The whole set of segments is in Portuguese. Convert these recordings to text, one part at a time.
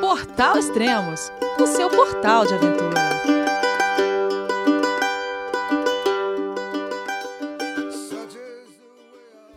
Portal Extremos, o seu portal de aventura.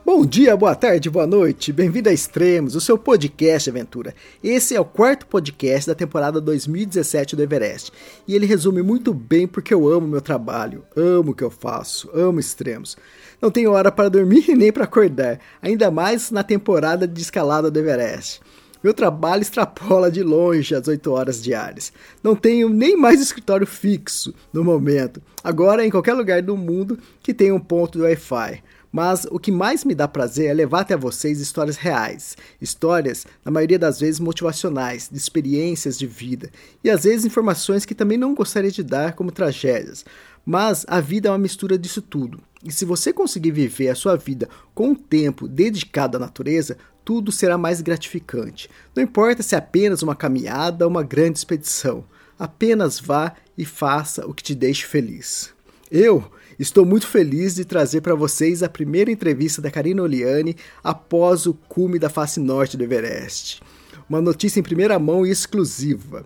Bom dia, boa tarde, boa noite. Bem-vindo a Extremos, o seu podcast de aventura. Esse é o quarto podcast da temporada 2017 do Everest. E ele resume muito bem porque eu amo meu trabalho, amo o que eu faço, amo extremos. Não tenho hora para dormir nem para acordar, ainda mais na temporada de escalada do Everest. Meu trabalho extrapola de longe as 8 horas diárias. Não tenho nem mais escritório fixo no momento. Agora em qualquer lugar do mundo que tenha um ponto de Wi-Fi. Mas o que mais me dá prazer é levar até vocês histórias reais, histórias, na maioria das vezes, motivacionais, de experiências de vida, e às vezes informações que também não gostaria de dar como tragédias. Mas a vida é uma mistura disso tudo. E se você conseguir viver a sua vida com um tempo dedicado à natureza, tudo será mais gratificante. Não importa se é apenas uma caminhada ou uma grande expedição. Apenas vá e faça o que te deixe feliz. Eu estou muito feliz de trazer para vocês a primeira entrevista da Karina Oliani após o cume da face norte do Everest. Uma notícia em primeira mão e exclusiva.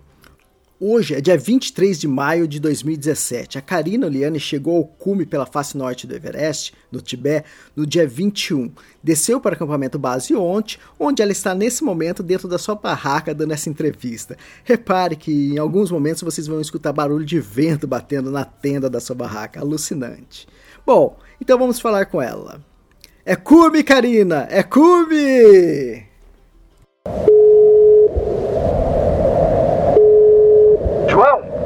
Hoje é dia 23 de maio de 2017. A Karina Oliane chegou ao cume pela face norte do Everest, no Tibete, no dia 21. Desceu para o acampamento base ontem, onde ela está nesse momento dentro da sua barraca dando essa entrevista. Repare que em alguns momentos vocês vão escutar barulho de vento batendo na tenda da sua barraca. Alucinante. Bom, então vamos falar com ela. É cume, Karina! É cume!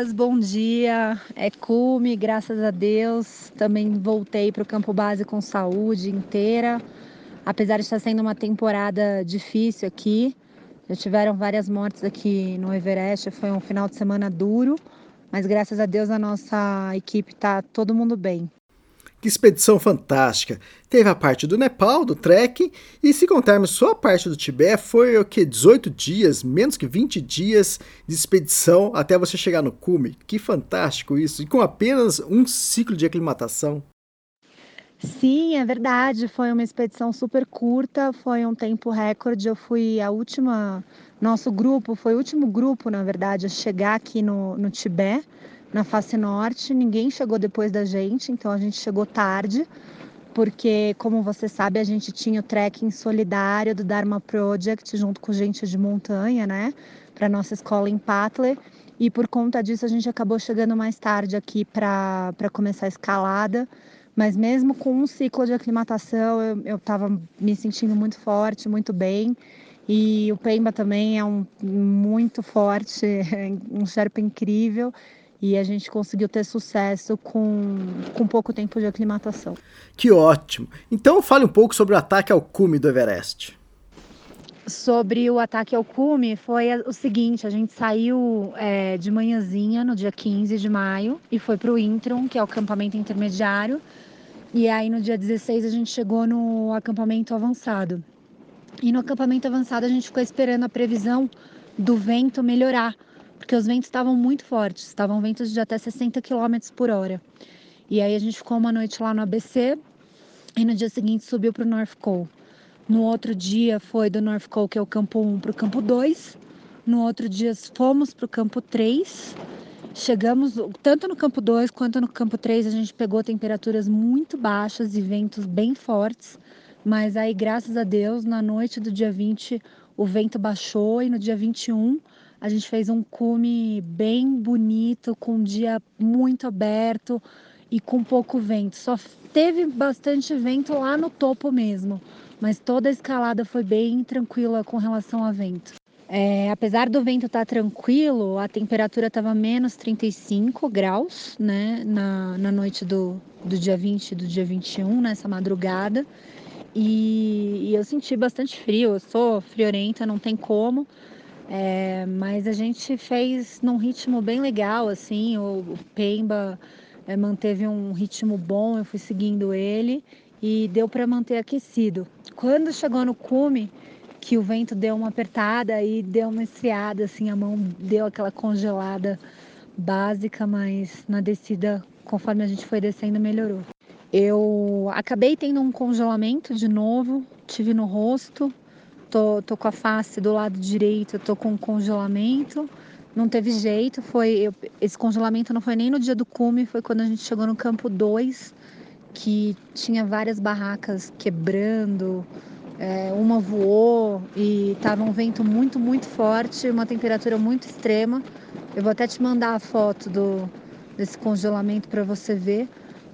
Elias, bom dia. É cume, graças a Deus. Também voltei para o campo base com saúde inteira. Apesar de estar sendo uma temporada difícil aqui, já tiveram várias mortes aqui no Everest. Foi um final de semana duro, mas graças a Deus a nossa equipe tá todo mundo bem. Que expedição fantástica! Teve a parte do Nepal, do trekking, e se contarmos só a parte do Tibete, foi o que? 18 dias, menos que 20 dias de expedição até você chegar no cume. Que fantástico isso! E com apenas um ciclo de aclimatação. Sim, é verdade. Foi uma expedição super curta, foi um tempo recorde. Eu fui a última, nosso grupo, foi o último grupo, na verdade, a chegar aqui no, no Tibete na face norte. Ninguém chegou depois da gente, então a gente chegou tarde, porque, como você sabe, a gente tinha o trekking solidário do Dharma Project junto com gente de montanha, né, para nossa escola em Patler. E por conta disso a gente acabou chegando mais tarde aqui para começar a escalada. Mas mesmo com um ciclo de aclimatação, eu estava me sentindo muito forte, muito bem. E o Pemba também é um muito forte, um Sherpa incrível e a gente conseguiu ter sucesso com, com pouco tempo de aclimatação. Que ótimo! Então fale um pouco sobre o ataque ao cume do Everest. Sobre o ataque ao cume, foi o seguinte: a gente saiu é, de manhãzinha no dia 15 de maio e foi para o Intron, que é o acampamento intermediário. E aí no dia 16 a gente chegou no acampamento avançado. E no acampamento avançado a gente ficou esperando a previsão do vento melhorar porque os ventos estavam muito fortes, estavam ventos de até 60 km por hora. E aí a gente ficou uma noite lá no ABC e no dia seguinte subiu para o North Cole. No outro dia foi do North Cole, que é o campo 1, para o campo 2. No outro dia fomos para o campo 3. Chegamos, tanto no campo 2 quanto no campo 3, a gente pegou temperaturas muito baixas e ventos bem fortes. Mas aí, graças a Deus, na noite do dia 20, o vento baixou e no dia 21 a gente fez um cume bem bonito, com um dia muito aberto e com pouco vento. Só teve bastante vento lá no topo mesmo, mas toda a escalada foi bem tranquila com relação a vento. É, apesar do vento estar tá tranquilo, a temperatura estava menos 35 graus, né, na, na noite do, do dia 20 e do dia 21, nessa madrugada. e, e eu senti bastante frio. Eu sou friorenta, não tem como. É, mas a gente fez num ritmo bem legal, assim. O, o Pemba é, manteve um ritmo bom, eu fui seguindo ele e deu para manter aquecido. Quando chegou no cume, que o vento deu uma apertada e deu uma esfriada, assim, a mão deu aquela congelada básica, mas na descida, conforme a gente foi descendo, melhorou. Eu acabei tendo um congelamento de novo, tive no rosto, tô, tô com a face do lado direito, tô com congelamento. Não teve jeito, foi eu, esse congelamento não foi nem no dia do cume, foi quando a gente chegou no campo 2, que tinha várias barracas quebrando, é, uma voou e estava um vento muito, muito forte, uma temperatura muito extrema. Eu vou até te mandar a foto do, desse congelamento para você ver.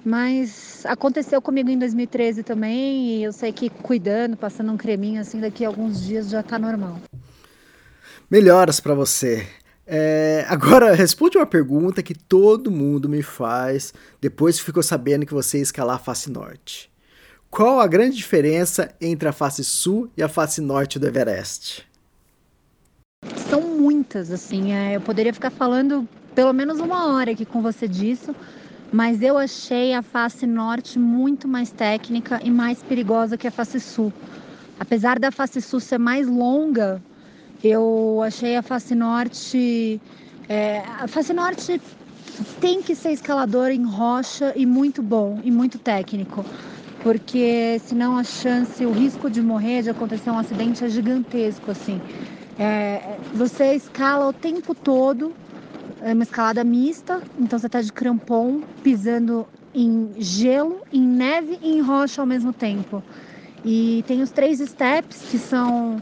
Mas aconteceu comigo em 2013 também e eu sei que cuidando, passando um creminho assim, daqui a alguns dias já está normal. Melhoras para você. É, agora, responde uma pergunta que todo mundo me faz depois que ficou sabendo que você ia escalar a face norte. Qual a grande diferença entre a face sul e a face norte do Everest? São muitas, assim. É, eu poderia ficar falando pelo menos uma hora aqui com você disso, mas eu achei a face norte muito mais técnica e mais perigosa que a face sul. Apesar da face sul ser mais longa, eu achei a face norte. É, a face norte tem que ser escalador em rocha e muito bom e muito técnico, porque senão a chance, o risco de morrer, de acontecer um acidente é gigantesco assim. É, você escala o tempo todo é uma escalada mista, então você está de crampon, pisando em gelo, em neve e em rocha ao mesmo tempo. E tem os três steps, que são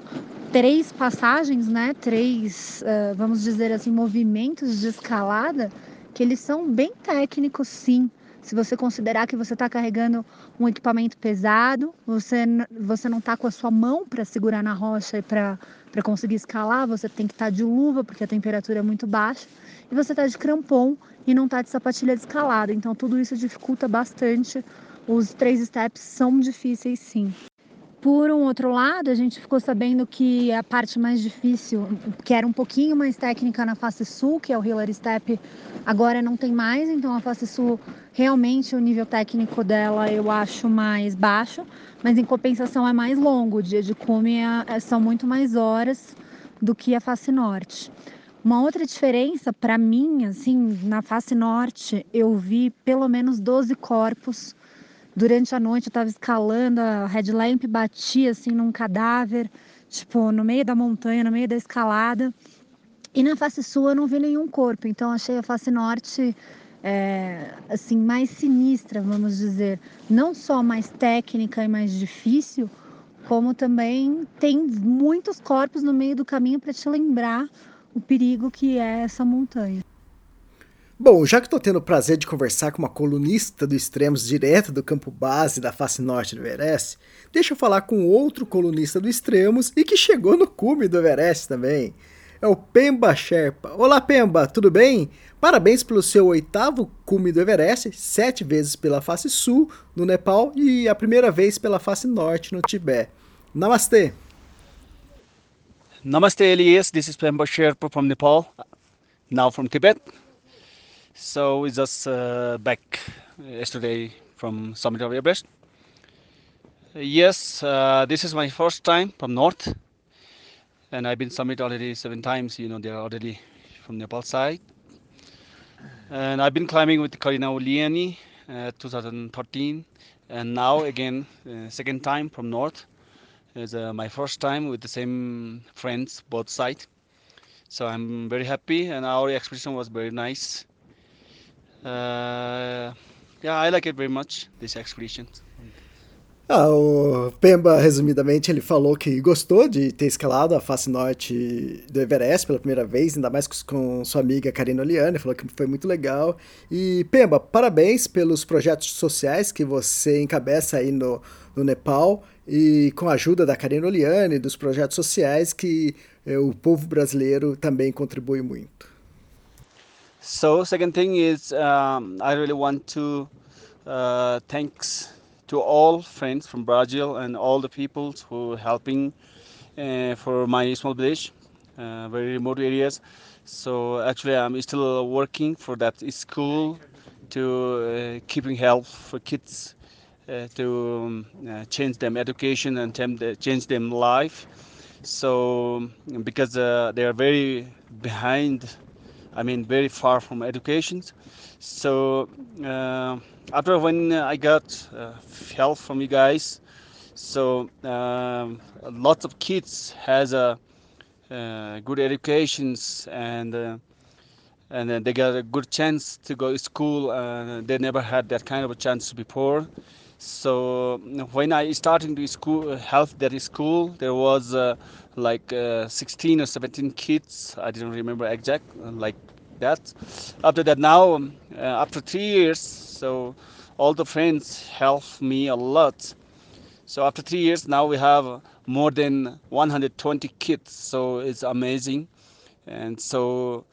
três passagens, né? Três, uh, vamos dizer assim, movimentos de escalada, que eles são bem técnicos, sim. Se você considerar que você está carregando um equipamento pesado, você, você não está com a sua mão para segurar na rocha e para conseguir escalar, você tem que estar tá de luva, porque a temperatura é muito baixa e você está de crampon e não está de sapatilha de escalada. Então tudo isso dificulta bastante. Os três steps são difíceis sim. Por um outro lado, a gente ficou sabendo que a parte mais difícil, que era um pouquinho mais técnica na face sul, que é o Hillary Step, agora não tem mais. Então a face sul, realmente o nível técnico dela eu acho mais baixo, mas em compensação é mais longo. O dia de cume é, é são muito mais horas do que a face norte. Uma outra diferença para mim, assim, na face norte, eu vi pelo menos 12 corpos. Durante a noite eu estava escalando, a headlamp batia assim num cadáver, tipo, no meio da montanha, no meio da escalada. E na face sul eu não vi nenhum corpo, então achei a face norte é, assim mais sinistra, vamos dizer, não só mais técnica e mais difícil, como também tem muitos corpos no meio do caminho para te lembrar o perigo que é essa montanha. Bom, já que estou tendo o prazer de conversar com uma colunista do Extremos direto do campo base da face norte do Everest, deixa eu falar com outro colunista do Extremos e que chegou no cume do Everest também. É o Pemba Sherpa. Olá, Pemba, tudo bem? Parabéns pelo seu oitavo cume do Everest, sete vezes pela face sul, no Nepal, e a primeira vez pela face norte, no Tibete. Namastê! Namaste Elias, this is Pemba Sherpa from Nepal, now from Tibet. So we just uh, back yesterday from Summit of Everest. Yes, uh, this is my first time from North, and I've been Summit already seven times. You know, they're already from Nepal side. And I've been climbing with Karina Uliani uh, 2013, and now again, uh, second time from North. It's uh, my first time with the same friends, both sides. So I'm very happy, and our expedition was very nice. Uh, yeah, I like it very much, this expedition. Ah, o Pemba, resumidamente, ele falou que gostou de ter escalado a face norte do Everest pela primeira vez, ainda mais com sua amiga Karina Oliane, falou que foi muito legal. E, Pemba, parabéns pelos projetos sociais que você encabeça aí no, no Nepal e com a ajuda da Karina Oliane, dos projetos sociais que eh, o povo brasileiro também contribui muito. So, second thing is um, I really want to uh, thanks to all friends from Brazil and all the people who helping uh, for my small village, uh, very remote areas. So actually, I'm still working for that school to uh, keeping help for kids uh, to um, uh, change them education and change them life. So because uh, they are very behind, I mean very far from education. So uh, after when I got uh, help from you guys, so um, lots of kids has a good educations and and then they got a good chance to go to school. and they never had that kind of a chance before. So when I started to school, health that school, there was uh, like uh, 16 or 17 kids. I didn't remember exact like that. After that, now um, uh, after three years, so all the friends helped me a lot. So after three years, now we have more than 120 kids. So it's amazing, and so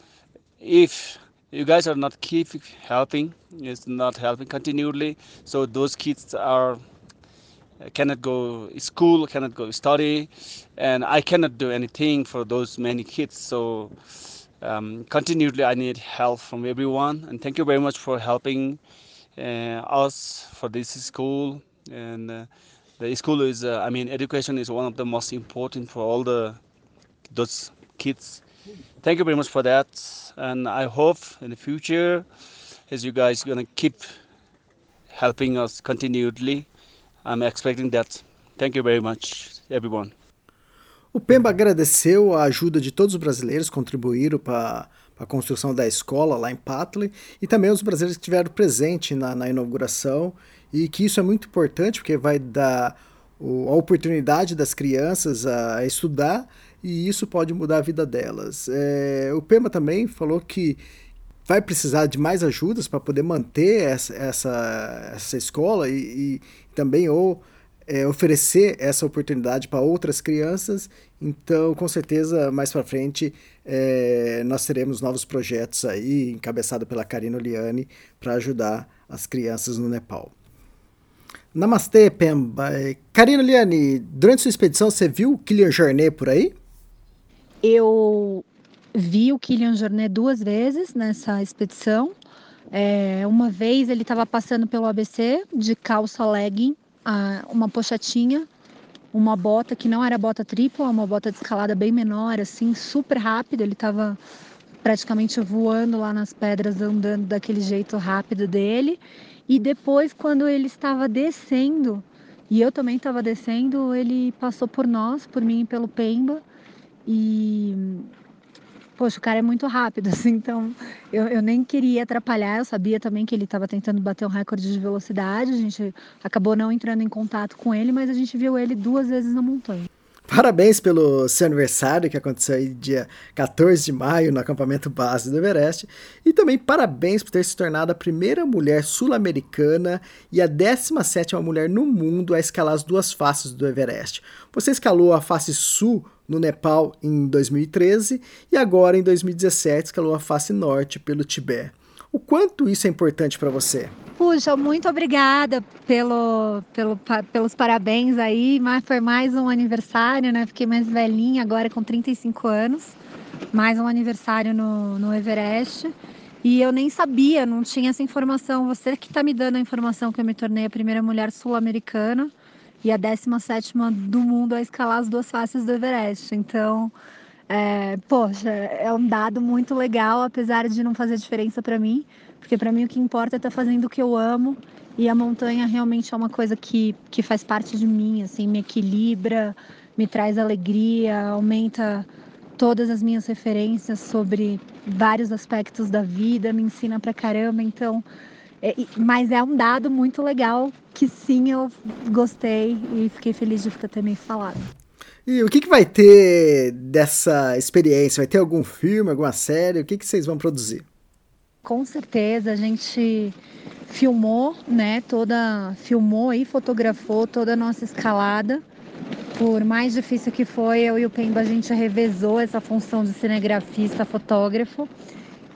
if you guys are not keep helping it's not helping continually. So those kids are cannot go school cannot go study and i cannot do anything for those many kids. So um, continually i need help from everyone and thank you very much for helping uh, us for this school. And uh, the school is uh, i mean education is one of the most important for all the those kids thank you very much for that. And i hope in the future as you guys gonna keep helping us continually i'm expecting that. Thank you very much everyone. O Pemba agradeceu a ajuda de todos os brasileiros que contribuíram para a construção da escola lá em Patley e também os brasileiros que estiveram presentes na, na inauguração. E que isso é muito importante porque vai dar a oportunidade das crianças a estudar e isso pode mudar a vida delas. É, o Pema também falou que vai precisar de mais ajudas para poder manter essa, essa, essa escola e, e também ou é, oferecer essa oportunidade para outras crianças. Então, com certeza, mais para frente, é, nós teremos novos projetos aí, encabeçado pela Karina Oliani, para ajudar as crianças no Nepal. Namastê, Pemba. Karina Liane, durante sua expedição, você viu o Kilian Jornet por aí? Eu vi o Kilian Jornet duas vezes nessa expedição. É, uma vez ele estava passando pelo ABC de calça legging, uma pochetinha, uma bota que não era bota tripla, uma bota de escalada bem menor, assim, super rápido. Ele estava praticamente voando lá nas pedras, andando daquele jeito rápido dele. E depois, quando ele estava descendo, e eu também estava descendo, ele passou por nós, por mim e pelo Pemba. E poxa, o cara é muito rápido, assim, então eu, eu nem queria atrapalhar, eu sabia também que ele estava tentando bater um recorde de velocidade, a gente acabou não entrando em contato com ele, mas a gente viu ele duas vezes na montanha. Parabéns pelo seu aniversário, que aconteceu aí dia 14 de maio no acampamento base do Everest. E também parabéns por ter se tornado a primeira mulher sul-americana e a 17 mulher no mundo a escalar as duas faces do Everest. Você escalou a face sul no Nepal em 2013 e agora em 2017 escalou a face norte pelo Tibete. O quanto isso é importante para você? Puxa, muito obrigada pelo, pelo, pelos parabéns aí. Mas foi mais um aniversário, né? Fiquei mais velhinha agora com 35 anos. Mais um aniversário no, no Everest. E eu nem sabia, não tinha essa informação. Você que está me dando a informação que eu me tornei a primeira mulher sul-americana e a 17 do mundo a escalar as duas faces do Everest. Então, é, poxa, é um dado muito legal, apesar de não fazer diferença para mim, porque para mim o que importa é estar tá fazendo o que eu amo e a montanha realmente é uma coisa que, que faz parte de mim, assim, me equilibra, me traz alegria, aumenta todas as minhas referências sobre vários aspectos da vida, me ensina pra caramba, então. É, mas é um dado muito legal que sim eu gostei e fiquei feliz de me falado. E o que, que vai ter dessa experiência? Vai ter algum filme, alguma série? O que, que vocês vão produzir? Com certeza, a gente filmou, né? Toda. Filmou e fotografou toda a nossa escalada. Por mais difícil que foi, eu e o Pemba a gente revezou essa função de cinegrafista, fotógrafo.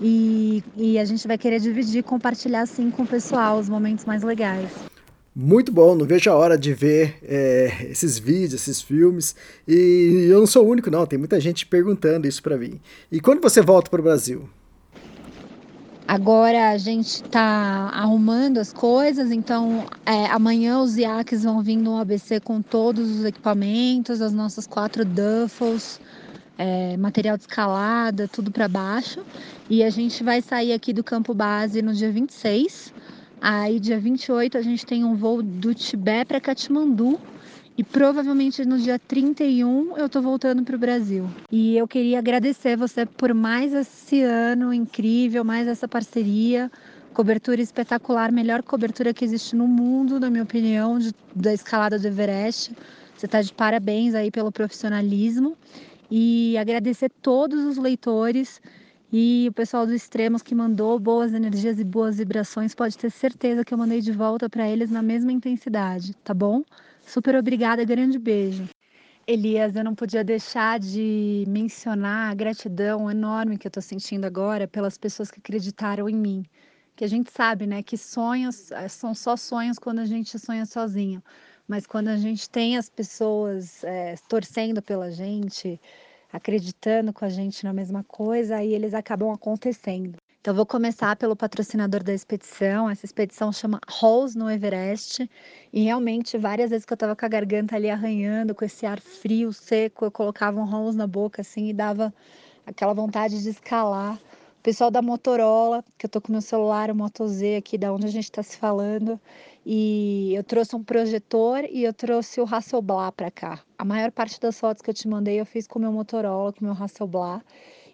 E, e a gente vai querer dividir, compartilhar assim com o pessoal os momentos mais legais. Muito bom, não vejo a hora de ver é, esses vídeos, esses filmes. E eu não sou o único, não, tem muita gente perguntando isso para mim. E quando você volta para o Brasil? Agora a gente está arrumando as coisas, então é, amanhã os IACs vão vir no ABC com todos os equipamentos, as nossas quatro duffels, é, material de escalada, tudo para baixo. E a gente vai sair aqui do campo base no dia 26 Aí, dia 28, a gente tem um voo do Tibete para Katmandu. E provavelmente no dia 31 eu tô voltando para o Brasil. E eu queria agradecer você por mais esse ano incrível, mais essa parceria. Cobertura espetacular, melhor cobertura que existe no mundo, na minha opinião, de, da escalada do Everest. Você está de parabéns aí pelo profissionalismo. E agradecer todos os leitores e o pessoal do Extremos que mandou boas energias e boas vibrações, pode ter certeza que eu mandei de volta para eles na mesma intensidade, tá bom? Super obrigada, grande beijo. Elias, eu não podia deixar de mencionar a gratidão enorme que eu estou sentindo agora pelas pessoas que acreditaram em mim. Que a gente sabe, né, que sonhos eh, são só sonhos quando a gente sonha sozinho. Mas quando a gente tem as pessoas é, torcendo pela gente, acreditando com a gente na mesma coisa, aí eles acabam acontecendo. Então, vou começar pelo patrocinador da expedição. Essa expedição chama Halls no Everest. E realmente, várias vezes que eu estava com a garganta ali arranhando, com esse ar frio, seco, eu colocava um Halls na boca assim e dava aquela vontade de escalar. O pessoal da Motorola, que eu tô com meu celular, o Moto Z aqui, da onde a gente está se falando, e eu trouxe um projetor e eu trouxe o Hasselblad para cá. A maior parte das fotos que eu te mandei eu fiz com o meu Motorola, com o meu Hasselblad.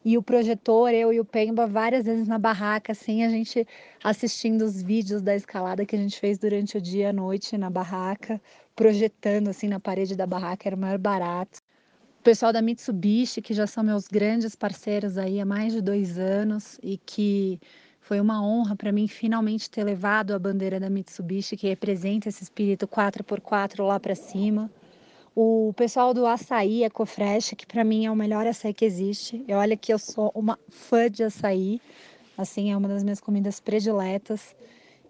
E o projetor, eu e o Pemba, várias vezes na barraca, assim, a gente assistindo os vídeos da escalada que a gente fez durante o dia e a noite na barraca, projetando assim na parede da barraca, era o maior barato. O pessoal da Mitsubishi, que já são meus grandes parceiros aí há mais de dois anos e que foi uma honra para mim finalmente ter levado a bandeira da Mitsubishi, que representa esse espírito 4x4 lá para cima. O pessoal do açaí Ecofresh, que para mim é o melhor açaí que existe. E olha que eu sou uma fã de açaí, assim, é uma das minhas comidas prediletas.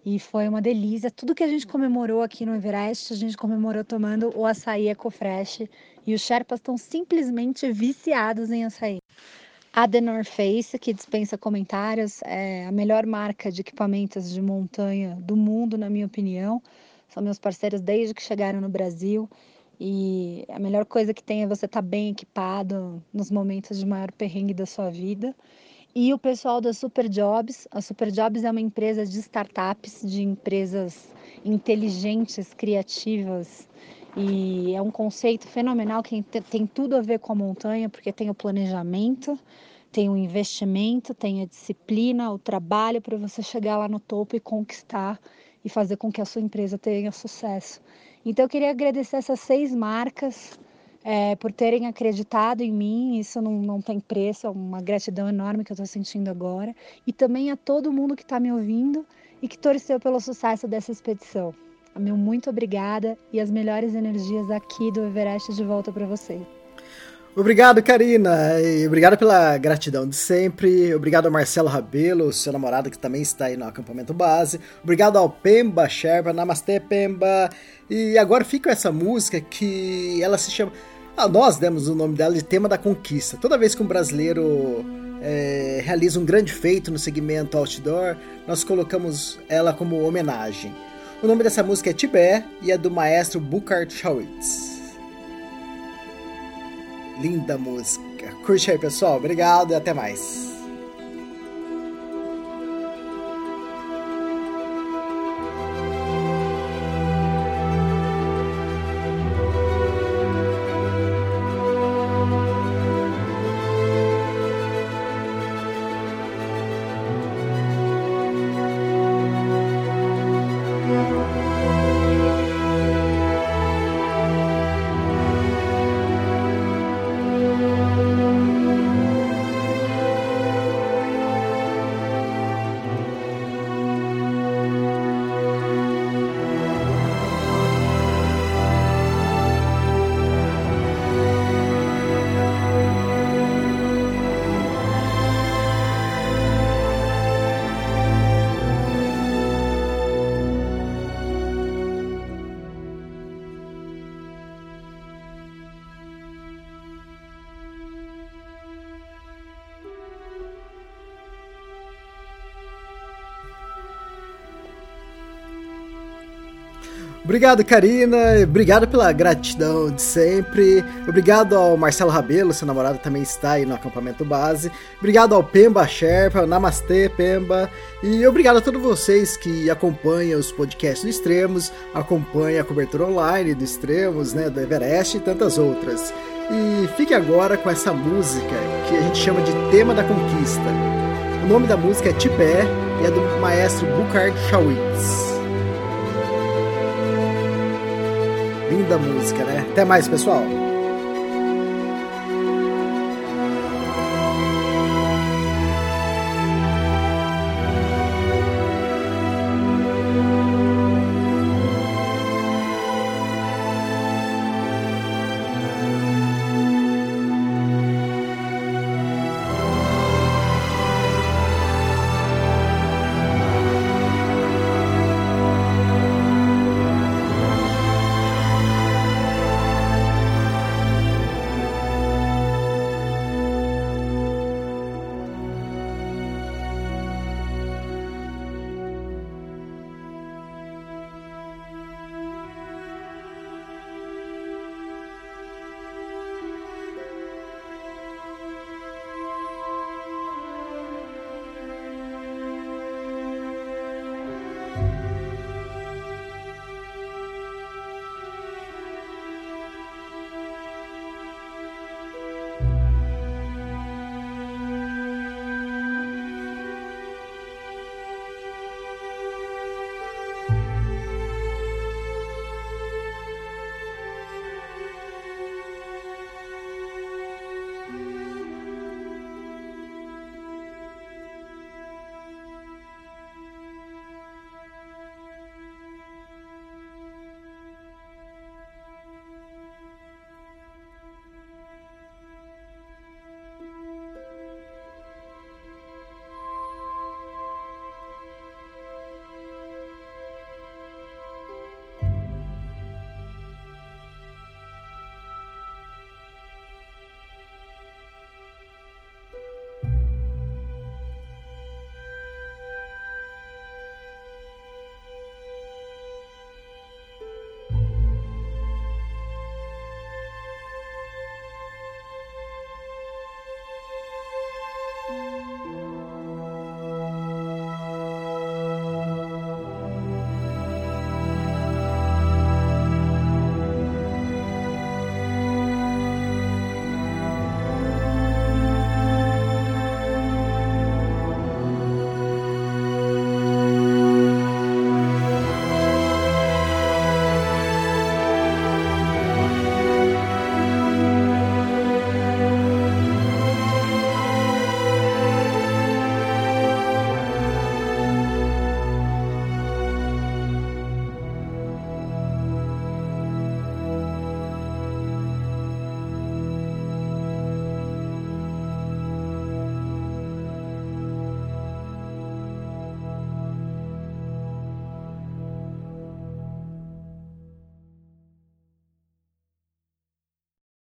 E foi uma delícia. Tudo que a gente comemorou aqui no Everest, a gente comemorou tomando o açaí Ecofresh. E os Sherpas estão simplesmente viciados em açaí. A The North Face, que dispensa comentários, é a melhor marca de equipamentos de montanha do mundo, na minha opinião. São meus parceiros desde que chegaram no Brasil. E a melhor coisa que tem é você estar tá bem equipado nos momentos de maior perrengue da sua vida. E o pessoal da Super Jobs. A Super Jobs é uma empresa de startups, de empresas inteligentes, criativas e é um conceito fenomenal que tem tudo a ver com a montanha, porque tem o planejamento, tem o investimento, tem a disciplina, o trabalho para você chegar lá no topo e conquistar e fazer com que a sua empresa tenha sucesso. Então eu queria agradecer essas seis marcas é, por terem acreditado em mim, isso não, não tem preço, é uma gratidão enorme que eu estou sentindo agora. E também a todo mundo que está me ouvindo e que torceu pelo sucesso dessa expedição. Meu muito obrigada e as melhores energias aqui do Everest de volta para você. Obrigado, Karina. E obrigado pela gratidão de sempre. Obrigado ao Marcelo Rabelo, seu namorado que também está aí no acampamento base. Obrigado ao Pemba Sherpa. Namastê, Pemba. E agora fica essa música que ela se chama. Ah, nós demos o nome dela de Tema da Conquista. Toda vez que um brasileiro é, realiza um grande feito no segmento outdoor, nós colocamos ela como homenagem. O nome dessa música é Tibé e é do maestro Burkhard Schawitz. Linda música. Curte aí, pessoal. Obrigado e até mais. Obrigado, Karina. Obrigado pela gratidão de sempre. Obrigado ao Marcelo Rabelo, seu namorado também está aí no acampamento base. Obrigado ao Pemba Sherpa, Namastê, Pemba. E obrigado a todos vocês que acompanham os podcasts do Extremos, acompanham a cobertura online do Extremos, né, do Everest e tantas outras. E fique agora com essa música que a gente chama de Tema da Conquista. O nome da música é Tipé e é do maestro Burkhard Schawitz. Linda música, né? Até mais, pessoal!